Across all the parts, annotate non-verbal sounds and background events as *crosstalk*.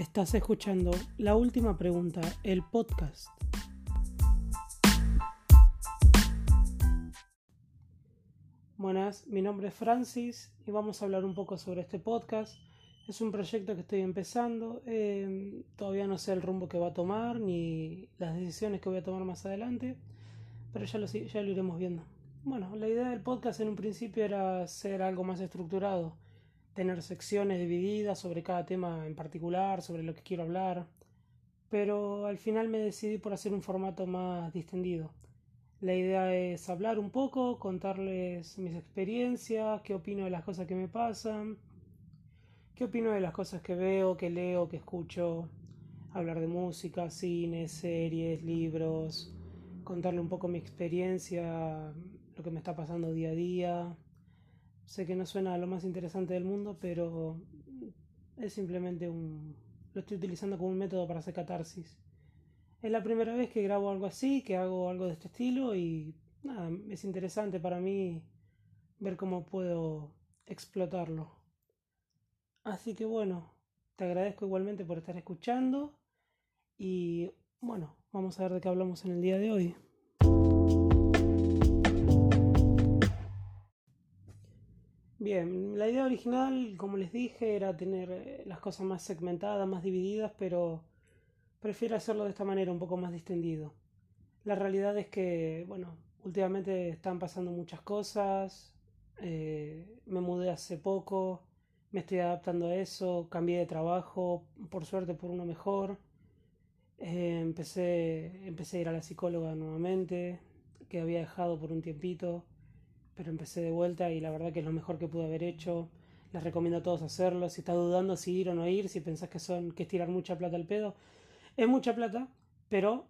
Estás escuchando La Última Pregunta, el podcast. Buenas, mi nombre es Francis y vamos a hablar un poco sobre este podcast. Es un proyecto que estoy empezando, eh, todavía no sé el rumbo que va a tomar ni las decisiones que voy a tomar más adelante, pero ya lo, ya lo iremos viendo. Bueno, la idea del podcast en un principio era ser algo más estructurado tener secciones divididas sobre cada tema en particular, sobre lo que quiero hablar, pero al final me decidí por hacer un formato más distendido. La idea es hablar un poco, contarles mis experiencias, qué opino de las cosas que me pasan, qué opino de las cosas que veo, que leo, que escucho, hablar de música, cine, series, libros, contarle un poco mi experiencia, lo que me está pasando día a día, Sé que no suena lo más interesante del mundo, pero es simplemente un... lo estoy utilizando como un método para hacer catarsis. Es la primera vez que grabo algo así, que hago algo de este estilo y nada, es interesante para mí ver cómo puedo explotarlo. Así que bueno, te agradezco igualmente por estar escuchando y bueno, vamos a ver de qué hablamos en el día de hoy. Bien, la idea original, como les dije, era tener eh, las cosas más segmentadas, más divididas, pero prefiero hacerlo de esta manera, un poco más distendido. La realidad es que, bueno, últimamente están pasando muchas cosas, eh, me mudé hace poco, me estoy adaptando a eso, cambié de trabajo, por suerte por uno mejor, eh, empecé, empecé a ir a la psicóloga nuevamente, que había dejado por un tiempito pero empecé de vuelta y la verdad que es lo mejor que pude haber hecho. Les recomiendo a todos hacerlo. Si estás dudando si ir o no ir, si pensás que son que es tirar mucha plata al pedo, es mucha plata, pero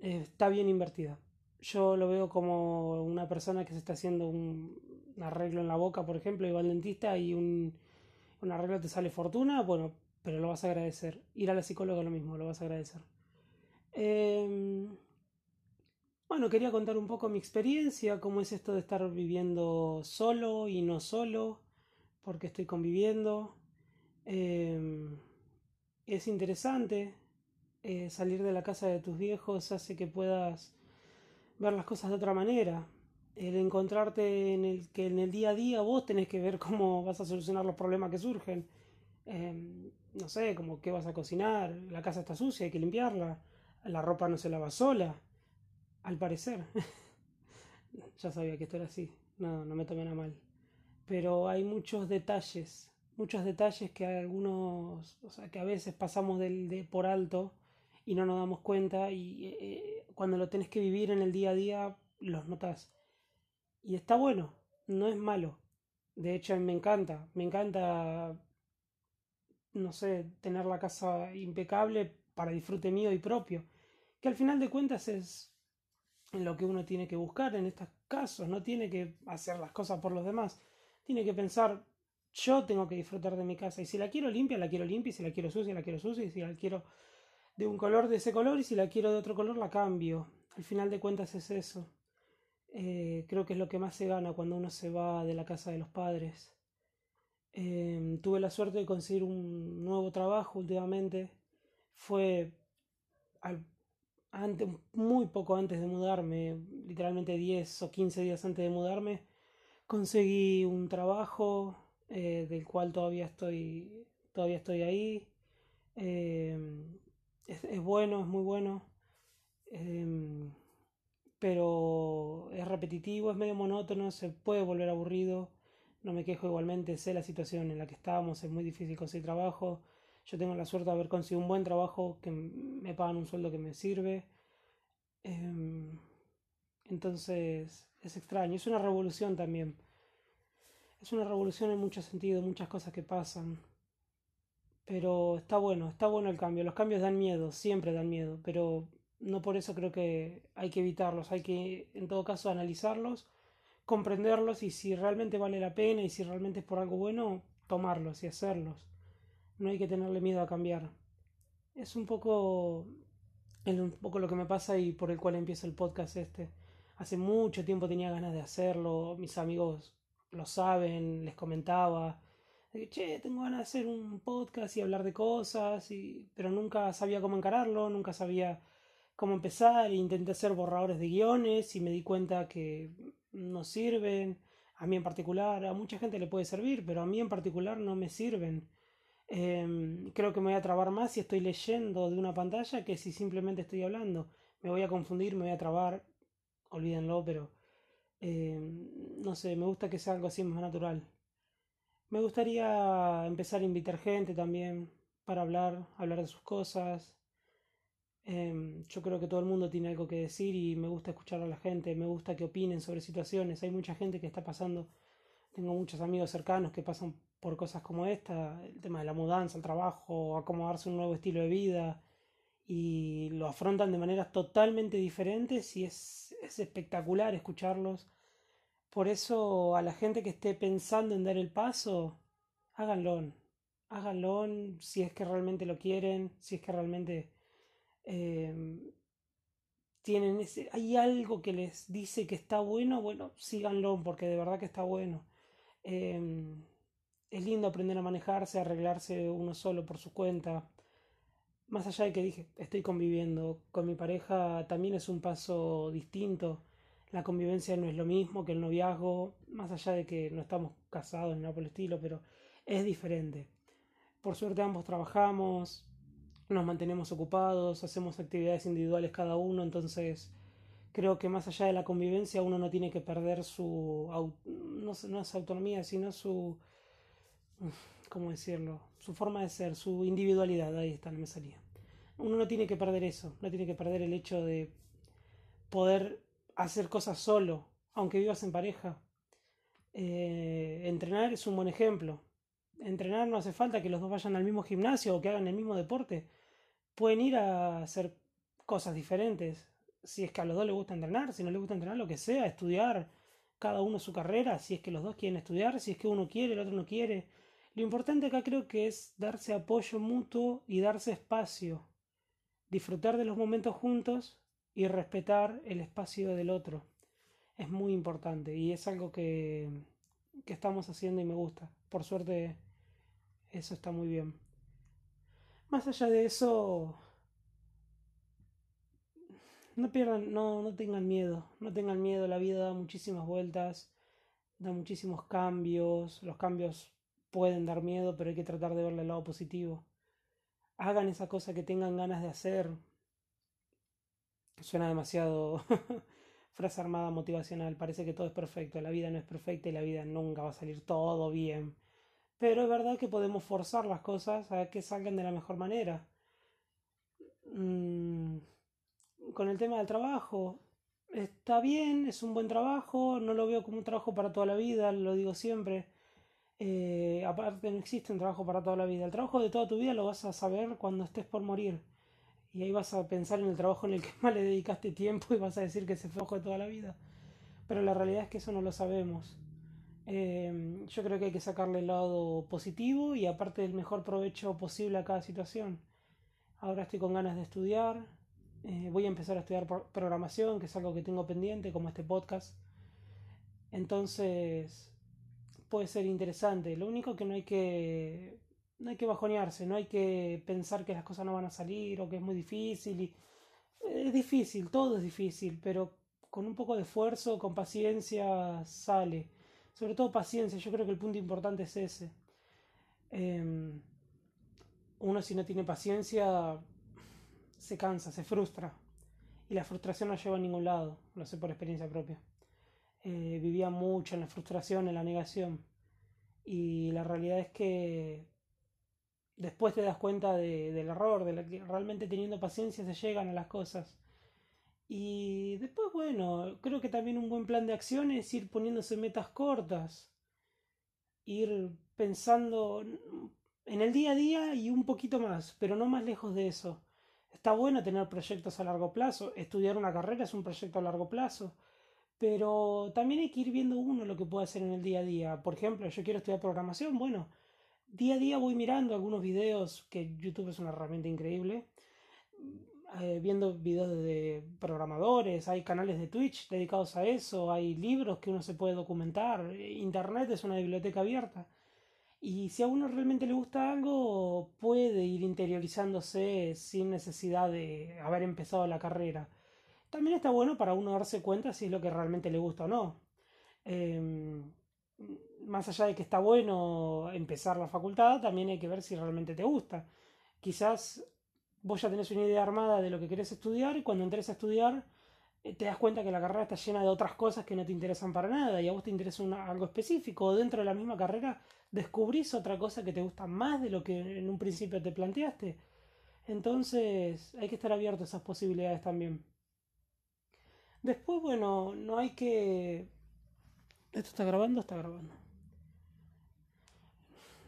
eh, está bien invertida. Yo lo veo como una persona que se está haciendo un, arreglo en la boca, por ejemplo, y va al dentista y un, un arreglo te sale fortuna, bueno, pero lo vas a agradecer. Ir a la psicóloga lo mismo, lo vas a agradecer. Eh, bueno, quería contar un poco mi experiencia, cómo es esto de estar viviendo solo y no solo, porque estoy conviviendo. Em, es interesante, eh, salir de la casa de tus viejos hace que puedas ver las cosas de otra manera. El encontrarte en el que en el día a día vos tenés que ver cómo vas a solucionar los problemas que surgen. Em, no sé, como qué vas a cocinar, la casa está sucia, hay que limpiarla, la ropa no se lava sola al parecer. *laughs* ya sabía que esto era así. No, no me tomen a mal. Pero hay muchos detalles. Muchos detalles que algunos. O sea, que a veces pasamos del, de por alto y no nos damos cuenta. Y eh, eh, cuando lo tenés que vivir en el día a día, los notas. Y está bueno. No es malo. De hecho, me encanta. Me encanta. No sé, tener la casa impecable para disfrute mío y propio. Que al final de cuentas es en lo que uno tiene que buscar en estos casos, no tiene que hacer las cosas por los demás, tiene que pensar, yo tengo que disfrutar de mi casa y si la quiero limpia, la quiero limpia, y si la quiero sucia, la quiero sucia, y si la quiero de un color de ese color y si la quiero de otro color, la cambio. Al final de cuentas es eso. Eh, creo que es lo que más se gana cuando uno se va de la casa de los padres. Em, tuve la suerte de conseguir un nuevo trabajo últimamente. Fue al muy poco antes de mudarme, literalmente 10 o 15 días antes de mudarme, conseguí un trabajo eh, del cual todavía estoy, todavía estoy ahí. Em, es, bueno, es muy bueno. Em, pero es repetitivo, es medio monótono, se puede volver aburrido. No me quejo igualmente, sé la situación en la que estamos, es muy difícil conseguir trabajo. Yo tengo la suerte de haber conseguido un buen trabajo que me pagan un sueldo que me sirve. Em, entonces es extraño, es una revolución también. Es una revolución en muchos sentidos, muchas cosas que pasan. Pero está bueno, está bueno el cambio. Los cambios dan miedo, siempre dan miedo, pero no por eso creo que hay que evitarlos, hay que en todo caso analizarlos, comprenderlos y si realmente vale la pena y si realmente es por algo bueno, tomarlos y hacerlos no hay que tenerle miedo a cambiar. Es un poco, es un poco lo que me pasa y por el cual empiezo el podcast este. Hace mucho tiempo tenía ganas de hacerlo, mis amigos lo saben, les comentaba que, che, tengo ganas de hacer un podcast y hablar de cosas, y, pero nunca sabía cómo encararlo, nunca sabía cómo empezar, intenté hacer borradores de guiones y me di cuenta que no sirven, a mí en particular, a mucha gente le puede servir, pero a mí en particular no me sirven. Em, creo que me voy a trabar más si estoy leyendo de una pantalla que si simplemente estoy hablando. Me voy a confundir, me voy a trabar, olvídenlo, pero em, no sé, me gusta que sea algo así más natural. Me gustaría empezar a invitar gente también para hablar, hablar de sus cosas. Em, yo creo que todo el mundo tiene algo que decir y me gusta escuchar a la gente, me gusta que opinen sobre situaciones. Hay mucha gente que está pasando, tengo muchos amigos cercanos que pasan por cosas como esta, el tema de la mudanza, el trabajo, acomodarse un nuevo estilo de vida y lo afrontan de maneras totalmente diferentes y es, es espectacular escucharlos por eso a la gente que esté pensando en dar el paso, háganlo. Háganlo si es que realmente lo quieren, si es que realmente em, tienen ese... Hay algo que les dice que está bueno, bueno, síganlo porque de verdad que está bueno. Em, es lindo aprender a manejarse, a arreglarse uno solo por su cuenta. Más allá de que dije, estoy conviviendo con mi pareja, también es un paso distinto la convivencia no es lo mismo que el noviazgo, más allá de que no estamos casados ni nada por el estilo, pero es diferente. Por suerte ambos trabajamos, nos mantenemos ocupados, hacemos actividades individuales cada uno, entonces creo que más allá de la convivencia uno no tiene que perder su, no, no es autonomía, sino su, ¿cómo decirlo? Su forma de ser, su individualidad, ahí está, no me salía. Uno no tiene que perder eso, no tiene que perder el hecho de poder hacer cosas solo, aunque vivas en pareja. Eh, entrenar es un buen ejemplo. Entrenar no hace falta que los dos vayan al mismo gimnasio o que hagan el mismo deporte. Pueden ir a hacer cosas diferentes. Si es que a los dos les gusta entrenar, si no les gusta entrenar, lo que sea, estudiar cada uno su carrera, si es que los dos quieren estudiar, si es que uno quiere, el otro no quiere. Lo importante acá creo que es darse apoyo mutuo y darse espacio. Disfrutar de los momentos juntos y respetar el espacio del otro. Es muy importante y es algo que, que estamos haciendo y me gusta. Por suerte, eso está muy bien. Más allá de eso, no pierdan, no, no tengan miedo, no tengan miedo, la vida da muchísimas vueltas, da muchísimos cambios, los cambios pueden dar miedo, pero hay que tratar de verle el lado positivo. Hagan esa cosa que tengan ganas de hacer, Suena demasiado *laughs* frase armada motivacional. Parece que todo es perfecto. La vida no es perfecta y la vida nunca va a salir todo bien. Pero es verdad que podemos forzar las cosas a que salgan de la mejor manera. Mm, con el tema del trabajo, está bien, es un buen trabajo, no lo veo como un trabajo para toda la vida, lo digo siempre. Eh, aparte no existe un trabajo para toda la vida. El trabajo de toda tu vida lo vas a saber cuando estés por morir. Y ahí vas a pensar en el trabajo en el que *laughs* más le dedicaste tiempo y vas a decir que se fue de toda la vida. Pero la realidad es que eso no lo sabemos. Em, yo creo que hay que sacarle el lado positivo y aparte el mejor provecho posible a cada situación. Ahora estoy con ganas de estudiar. Eh, voy a empezar a estudiar programación, que es algo que tengo pendiente, como este podcast. Entonces, puede ser interesante. Lo único que no hay que no hay que bajonearse, no hay que pensar que las cosas no van a salir o que es muy difícil. Y... Es difícil, todo es difícil, pero con un poco de esfuerzo, con paciencia, sale. Sobre todo paciencia, yo creo que el punto importante es ese. Em, uno si no tiene paciencia se cansa, se frustra. Y la frustración no lleva a ningún lado, lo sé por experiencia propia. Eh, vivía mucho en la frustración, en la negación. Y la realidad es que después te das cuenta de, del error, de que realmente teniendo paciencia se llegan a las cosas. Y después, bueno, creo que también un buen plan de acción es ir poniéndose metas cortas, ir pensando en el día a día y un poquito más, pero no más lejos de eso. Está bueno tener proyectos a largo plazo, estudiar una carrera es un proyecto a largo plazo, pero también hay que ir viendo uno lo que puede hacer en el día a día. Por ejemplo, yo quiero estudiar programación, bueno, día a día voy mirando algunos videos, que YouTube es una herramienta increíble, eh, viendo videos de programadores, hay canales de Twitch dedicados a eso, hay libros que uno se puede documentar, Internet es una biblioteca abierta. Y si a uno realmente le gusta algo, puede ir interiorizándose sin necesidad de haber empezado la carrera. También está bueno para uno darse cuenta si es lo que realmente le gusta o no. Em, más allá de que está bueno empezar la facultad, también hay que ver si realmente te gusta. Quizás vos ya tenés una idea armada de lo que querés estudiar y cuando entres a estudiar eh, te das cuenta que la carrera está llena de otras cosas que no te interesan para nada y a vos te interesa algo específico o dentro de la misma carrera descubrís otra cosa que te gusta más de lo que en un principio te planteaste. Entonces hay que estar abierto a esas posibilidades también. Después, bueno, no hay que... ¿Esto está grabando? Está grabando.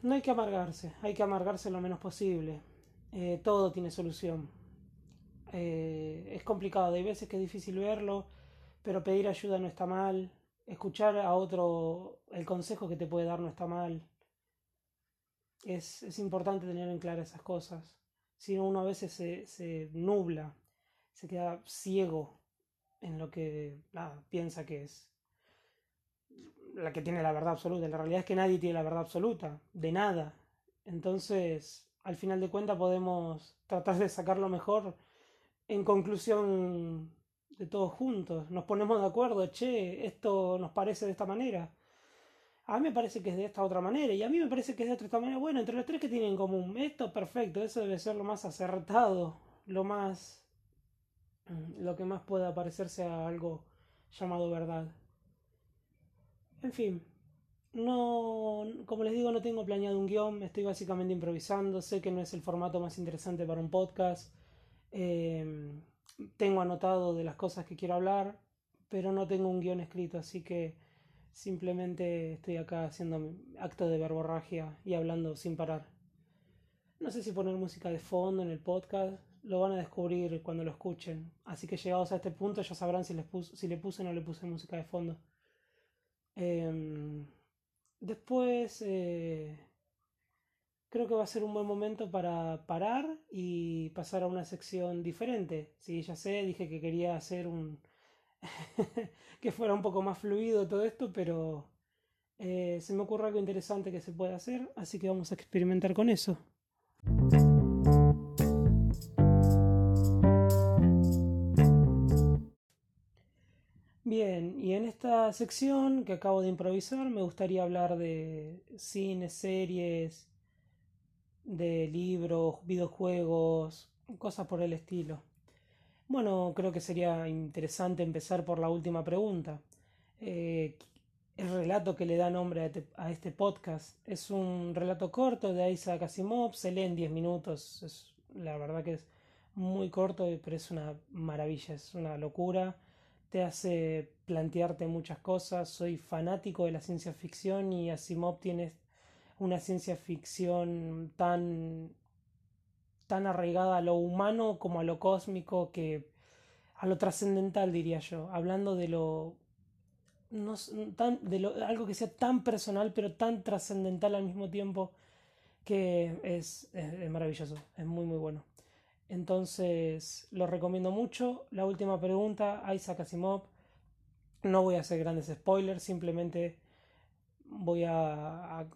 No hay que amargarse, hay que amargarse lo menos posible. Eh, todo tiene solución. Eh, es complicado, hay veces que es difícil verlo, pero pedir ayuda no está mal. Escuchar a otro el consejo que te puede dar no está mal. Es, es importante tener en claro esas cosas. Si no, uno a veces se, se nubla, se queda ciego en lo que piensa que es la que tiene la verdad absoluta. La realidad es que nadie tiene la verdad absoluta, de nada. Entonces, al final de cuentas, podemos tratar de sacar lo mejor en conclusión de todos juntos. Nos ponemos de acuerdo, che, esto nos parece de esta manera. A mí me parece que es de esta otra manera y a mí me parece que es de otra manera. Bueno, entre los tres que tienen en común, esto perfecto, eso debe ser lo más acertado, lo más lo que más pueda parecerse a algo llamado verdad. En fin, no, como les digo, no tengo planeado un guion, estoy básicamente improvisando, sé que no es el formato más interesante para un podcast, em, tengo anotado de las cosas que quiero hablar, pero no tengo un guion escrito, así que simplemente estoy acá haciendo acto de verborragia y hablando sin parar. No sé si poner música de fondo en el podcast, lo van a descubrir cuando lo escuchen, así que llegados a este punto ya sabrán si, les si le puse o no le puse música de fondo. Em, después eh, creo que va a ser un buen momento para parar y pasar a una sección diferente. Sí, ya sé, dije que quería hacer un... *laughs* que fuera un poco más fluido todo esto, pero eh, se me ocurre algo interesante que se puede hacer, así que vamos a experimentar con eso. Bien, y en esta sección que acabo de improvisar me gustaría hablar de cine, series, de libros, videojuegos, cosas por el estilo. Bueno, creo que sería interesante empezar por la última pregunta. Eh, el relato que le da nombre a este, podcast es un relato corto de Isaac Asimov, se lee en 10 minutos, es, la verdad que es muy corto, pero es una maravilla, es una locura te hace plantearte muchas cosas. Soy fanático de la ciencia ficción y Asimov tiene una ciencia ficción tan tan arraigada a lo humano como a lo cósmico que a lo trascendental diría yo, hablando de lo no, tan, de algo que sea tan personal pero tan trascendental al mismo tiempo que es maravilloso, es muy muy bueno. Entonces lo recomiendo mucho. La última pregunta, Isaac Asimov. No voy a hacer grandes spoilers, simplemente voy a,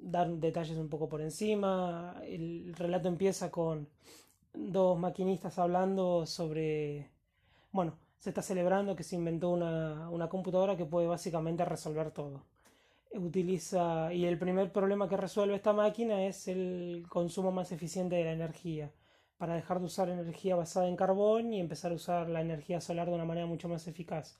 dar detalles un poco por encima. El relato empieza con dos maquinistas hablando sobre, bueno, se está celebrando que se inventó una, una computadora que puede básicamente resolver todo. Utiliza, y el primer problema que resuelve esta máquina es el consumo más eficiente de la energía para dejar de usar energía basada en carbón y empezar a usar la energía solar de una manera mucho más eficaz.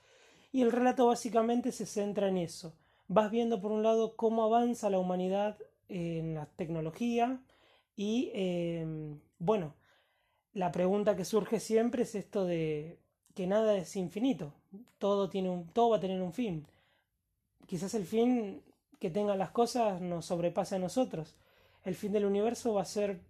Y el relato básicamente se centra en eso. Vas viendo por un lado cómo avanza la humanidad en la tecnología y em, bueno, la pregunta que surge siempre es esto de que nada es infinito, todo, tiene un, todo va a tener un fin. Quizás el fin que tengan las cosas nos sobrepase a nosotros. El fin del universo va a ser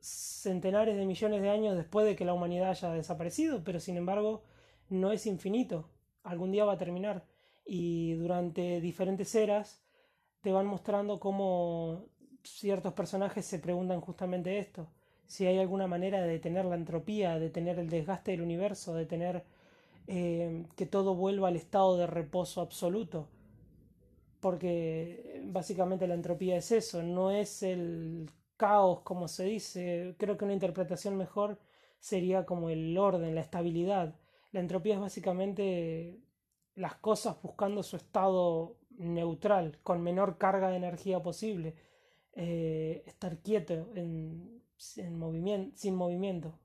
centenares de millones de años después de que la humanidad haya desaparecido, pero sin embargo no es infinito. Algún día va a terminar. Y durante diferentes eras te van mostrando cómo ciertos personajes se preguntan justamente esto. Si hay alguna manera de detener la entropía, de detener el desgaste del universo, de tener eh, que todo vuelva al estado de reposo absoluto. porque básicamente la entropía es eso, no es el caos como se dice, creo que una interpretación mejor sería como el orden, la estabilidad. La entropía es básicamente las cosas buscando su estado neutral, con menor carga de energía posible. Eh, estar quieto, en, movimiento, sin movimiento.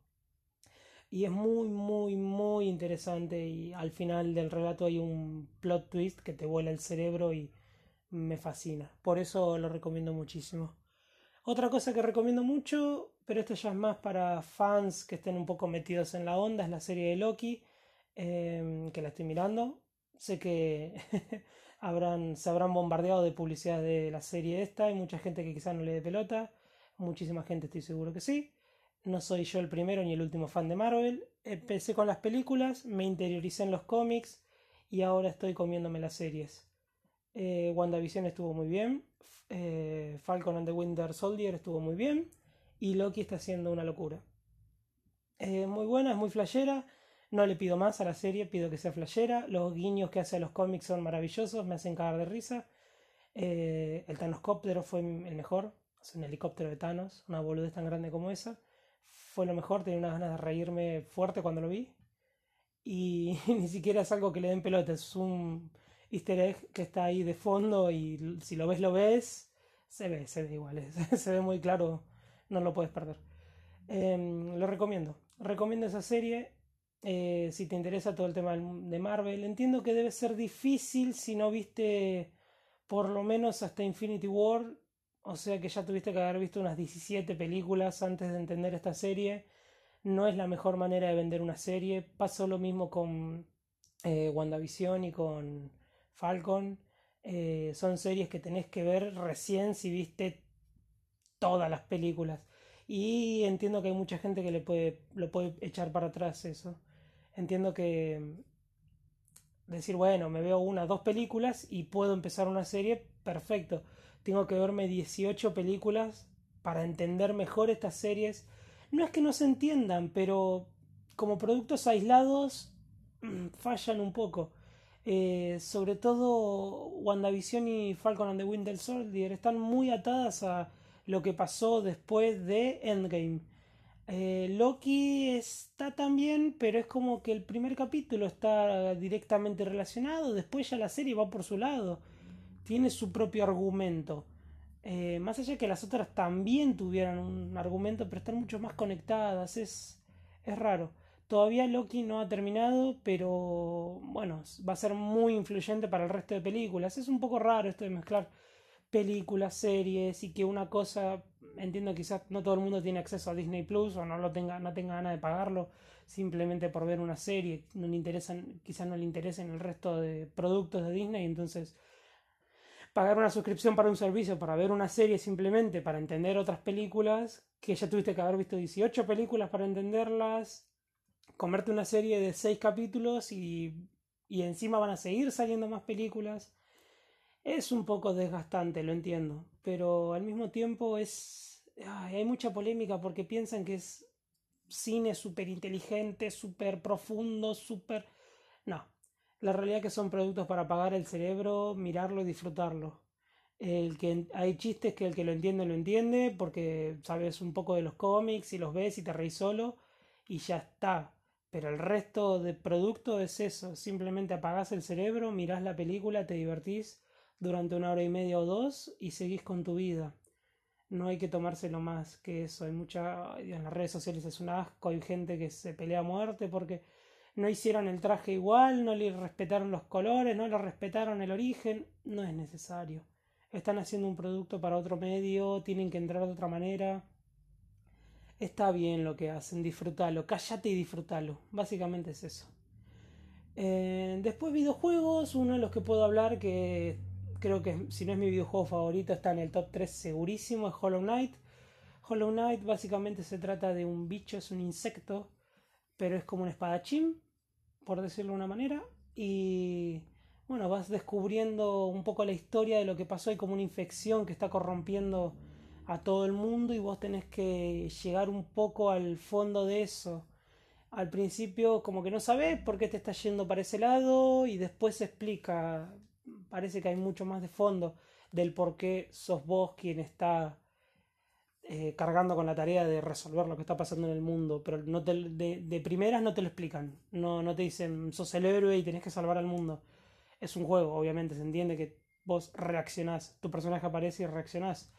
Y es muy, muy, muy interesante y al final del relato hay un plot twist que te vuela el cerebro y me fascina. Por eso lo recomiendo muchísimo. Otra cosa que recomiendo mucho, pero esto ya es más para fans que estén un poco metidos en la onda, es la serie de Loki, em, que la estoy mirando. Sé que *laughs* habrán, se habrán bombardeado de publicidad de la serie esta, hay mucha gente que quizás no le dé pelota, muchísima gente estoy seguro que sí. No soy yo el primero ni el último fan de Marvel. Empecé con las películas, me interioricé en los cómics y ahora estoy comiéndome las series. Eh, WandaVision estuvo muy bien. Eh, Falcon and the Winter Soldier estuvo muy bien. Y Loki está haciendo una locura. Eh, muy buena, es muy flashera. No le pido más a la serie, pido que sea flashera. Los guiños que hace a los cómics son maravillosos, me hacen cagar de risa. el Thanoscóptero fue el mejor. Es un helicóptero de Thanos, una boludez tan grande como esa. Fue lo mejor, tenía unas ganas de reírme fuerte cuando lo vi. Y *laughs* ni siquiera es algo que le den pelota, es un easter egg que está ahí de fondo y si lo ves, lo ves. Se ve, se ve igual, *laughs* se ve muy claro, no lo puedes perder. Em, lo recomiendo, recomiendo esa serie. Eh, si te interesa todo el tema de Marvel, entiendo que debe ser difícil si no viste por lo menos hasta Infinity War, o sea que ya tuviste que haber visto unas 17 películas antes de entender esta serie. No es la mejor manera de vender una serie. Pasó lo mismo con eh, WandaVision y con Falcon. Eh, son series que tenés que ver recién si viste todas las películas. Y entiendo que hay mucha gente que le puede, lo puede echar para atrás eso. Entiendo que mm, decir, bueno, me veo una, dos películas y puedo empezar una serie, perfecto. Tengo que verme 18 películas para entender mejor estas series. No es que no se entiendan, pero como productos aislados mm, fallan un poco. Eh, sobre todo WandaVision y Falcon and the Winter Soldier están muy atadas a lo que pasó después de Endgame. Eh, Loki está también, pero es como que el primer capítulo está directamente relacionado, después ya la serie va por su lado, tiene su propio argumento. Eh, más allá de que las otras también tuvieran un argumento, pero están mucho más conectadas, es, es raro. Todavía Loki no ha terminado, pero bueno, va a ser muy influyente para el resto de películas. Es un poco raro esto de mezclar películas, series y que una cosa, entiendo quizás no todo el mundo tiene acceso a Disney Plus o no lo tenga, no tenga ganas de pagarlo simplemente por ver una serie, no le interesan, quizás no le interesen el resto de productos de Disney, entonces pagar una suscripción para un servicio, para ver una serie simplemente, para entender otras películas, que ya tuviste que haber visto 18 películas para entenderlas, comerte una serie de seis capítulos y, y encima van a seguir saliendo más películas. Es un poco desgastante, lo entiendo, pero al mismo tiempo es... hay mucha polémica porque piensan que es cine súper inteligente, súper profundo, súper... No, la realidad es que son productos para apagar el cerebro, mirarlo y disfrutarlo. El que hay chistes que el que lo entiende lo entiende porque sabes un poco de los cómics y los ves y te reís solo y ya está. Pero el resto de producto es eso, simplemente apagás el cerebro, mirás la película, te divertís durante una hora y media o dos y seguís con tu vida. No hay que tomárselo más que eso. Hay mucha. En las redes sociales es un asco, hay gente que se pelea a muerte porque no hicieron el traje igual, no le respetaron los colores, no le respetaron el origen. No es necesario. Están haciendo un producto para otro medio, tienen que entrar de otra manera está bien lo que hacen, disfrútalo, cállate y disfrútalo. Básicamente es eso. Eh, después videojuegos, uno de los que puedo hablar que creo que si no es mi videojuego favorito está en el top 3 segurísimo, es Hollow Knight. Hollow Knight básicamente se trata de un bicho, es un insecto, pero es como un espadachín, por decirlo de una manera. Y bueno, vas descubriendo un poco la historia de lo que pasó. Hay como una infección que está corrompiendo a todo el mundo y vos tenés que llegar un poco al fondo de eso. Al principio como que no sabes por qué te estás yendo para ese lado y después se explica parece que hay mucho más de fondo del por qué sos vos quien está eh, cargando con la tarea de resolver lo que está pasando en el mundo, pero no te, de, de, primeras no te lo explican, no, no te dicen sos el héroe y tenés que salvar al mundo. Es un juego, obviamente, se entiende que vos reaccionás, tu personaje aparece y reaccionás,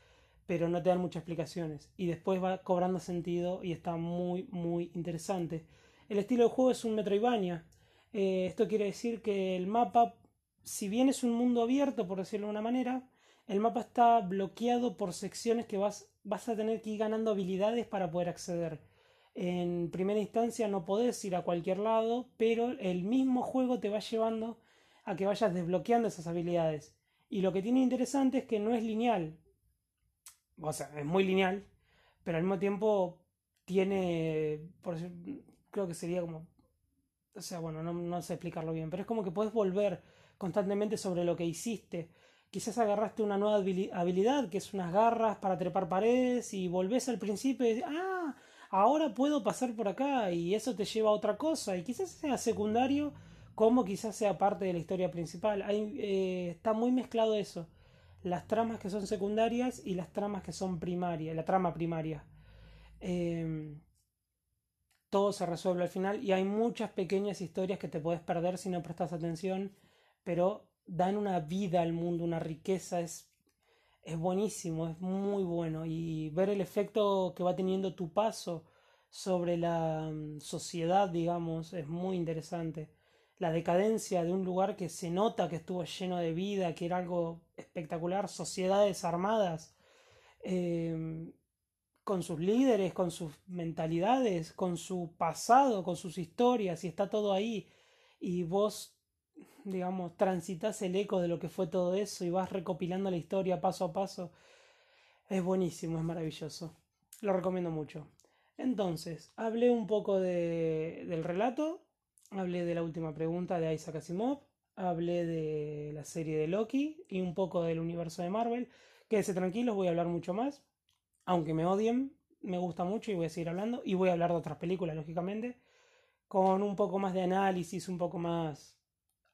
pero no te dan muchas explicaciones. Y después va cobrando sentido y está muy, muy interesante. El estilo de juego es un Metroidvania. Eh, esto quiere decir que el mapa, si bien es un mundo abierto, por decirlo de una manera, el mapa está bloqueado por secciones que vas, vas a tener que ir ganando habilidades para poder acceder. En primera instancia no podés ir a cualquier lado, pero el mismo juego te va llevando a que vayas desbloqueando esas habilidades. Y lo que tiene interesante es que no es lineal. O sea, es muy lineal, pero al mismo tiempo tiene, por creo que sería como, o sea, bueno, no, no sé explicarlo bien, pero es como que puedes volver constantemente sobre lo que hiciste. Quizás agarraste una nueva habilidad, que es unas garras para trepar paredes, y volvés al principio y dices, ah, ahora puedo pasar por acá, y eso te lleva a otra cosa, y quizás sea secundario, como quizás sea parte de la historia principal. Eh, está muy mezclado eso, las tramas que son secundarias y las tramas que son primarias, la trama primaria. Em, todo se resuelve al final y hay muchas pequeñas historias que te puedes perder si no prestas atención, pero dan una vida al mundo, una riqueza, es, es buenísimo, es muy bueno. Y ver el efecto que va teniendo tu paso sobre la mm, sociedad, digamos, es muy interesante. La decadencia de un lugar que se nota que estuvo lleno de vida, que era algo espectacular, sociedades armadas, em, con sus líderes, con sus mentalidades, con su pasado, con sus historias, y está todo ahí. Y vos digamos, transitas el eco de lo que fue todo eso y vas recopilando la historia paso a paso. Es buenísimo, es maravilloso. Lo recomiendo mucho. Entonces, hablé un poco de, del relato, hablé de la última pregunta de Isaac Asimov, hablé de la serie de Loki y un poco del universo de Marvel. Quédese tranquilos, voy a hablar mucho más. Aunque me odien, me gusta mucho y voy a seguir hablando. Y voy a hablar de otras películas, lógicamente. Con un poco más de análisis, un poco más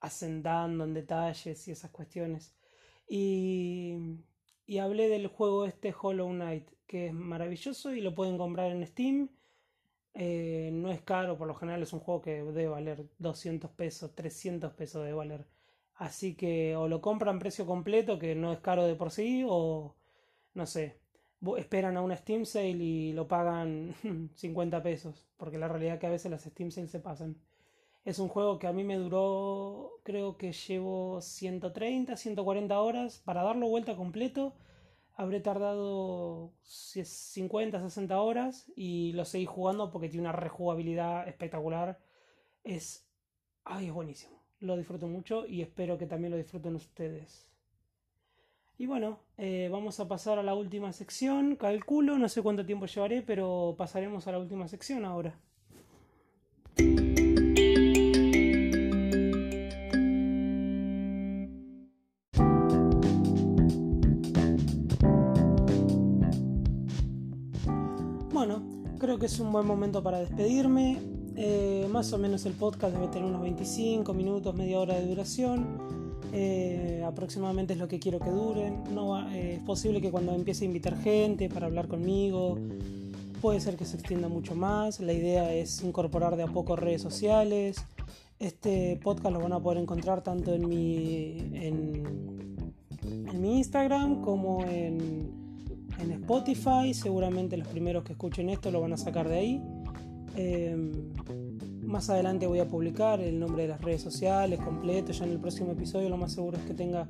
asentando en detalles y esas cuestiones. Y, y hablé del juego este Hollow Knight, que es maravilloso y lo pueden comprar en Steam. Eh, no es caro, por lo general es un juego que debe valer 200 pesos, 300 pesos debe valer. Así que o lo compran precio completo, que no es caro de por sí, o no sé, esperan a una Steam Sale y lo pagan *laughs* 50 pesos, porque la realidad es que a veces las Steam Sales se pasan. Es un juego que a mí me duró, creo que llevo 130, 140 horas para darlo vuelta completo. Habré tardado 50, 60 horas y lo seguí jugando porque tiene una rejugabilidad espectacular. Es, ay, es buenísimo. Lo disfruto mucho y espero que también lo disfruten ustedes. Y bueno, eh, vamos a pasar a la última sección. Calculo, no sé cuánto tiempo llevaré, pero pasaremos a la última sección ahora. Que es un buen momento para despedirme. Eh, más o menos el podcast debe tener unos 25 minutos, media hora de duración. Eh, aproximadamente es lo que quiero que duren. Eh, es posible que cuando empiece a invitar gente para hablar conmigo, puede ser que se extienda mucho más. La idea es incorporar de a poco redes sociales. Este podcast lo van a poder encontrar tanto en mi Instagram como en en Spotify. Seguramente los primeros que escuchen esto lo van a sacar de ahí. Em, más adelante voy a publicar el nombre de las redes sociales completo. Ya en el próximo episodio lo más seguro es que tenga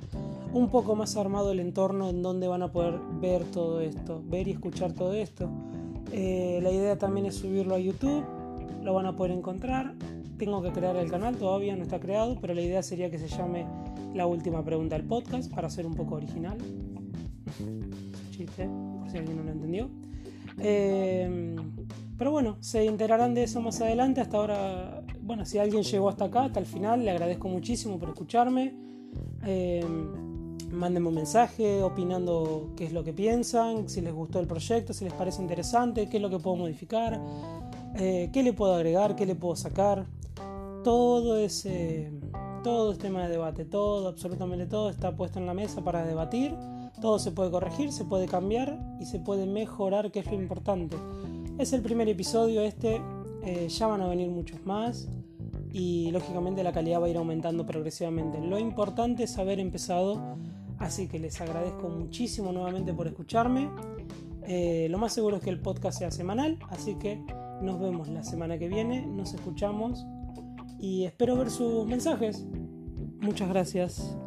un poco más armado el entorno en donde van a poder ver todo esto, ver y escuchar todo esto. Eh, la idea también es subirlo a YouTube. Lo van a poder encontrar. Tengo que crear el canal, todavía no está creado, pero la idea sería que se llame La última pregunta del podcast para ser un poco original por si alguien no lo entendió. Eh, pero bueno, se enterarán de eso más adelante. Hasta ahora, bueno, si alguien llegó hasta acá, hasta el final, le agradezco muchísimo por escucharme. Eh, mándenme un mensaje opinando qué es lo que piensan, si les gustó el proyecto, si les parece interesante, qué es lo que puedo modificar, eh, qué le puedo agregar, qué le puedo sacar. Todo ese, todo es tema de debate, todo, absolutamente todo está puesto en la mesa para debatir, todo se puede corregir, se puede cambiar y se puede mejorar, que es lo importante. Es el primer episodio este, eh, ya van a venir muchos más y lógicamente la calidad va a ir aumentando progresivamente. Lo importante es haber empezado, así que les agradezco muchísimo nuevamente por escucharme. Eh, lo más seguro es que el podcast sea semanal, así que nos vemos la semana que viene, nos escuchamos y espero ver sus mensajes. Muchas gracias.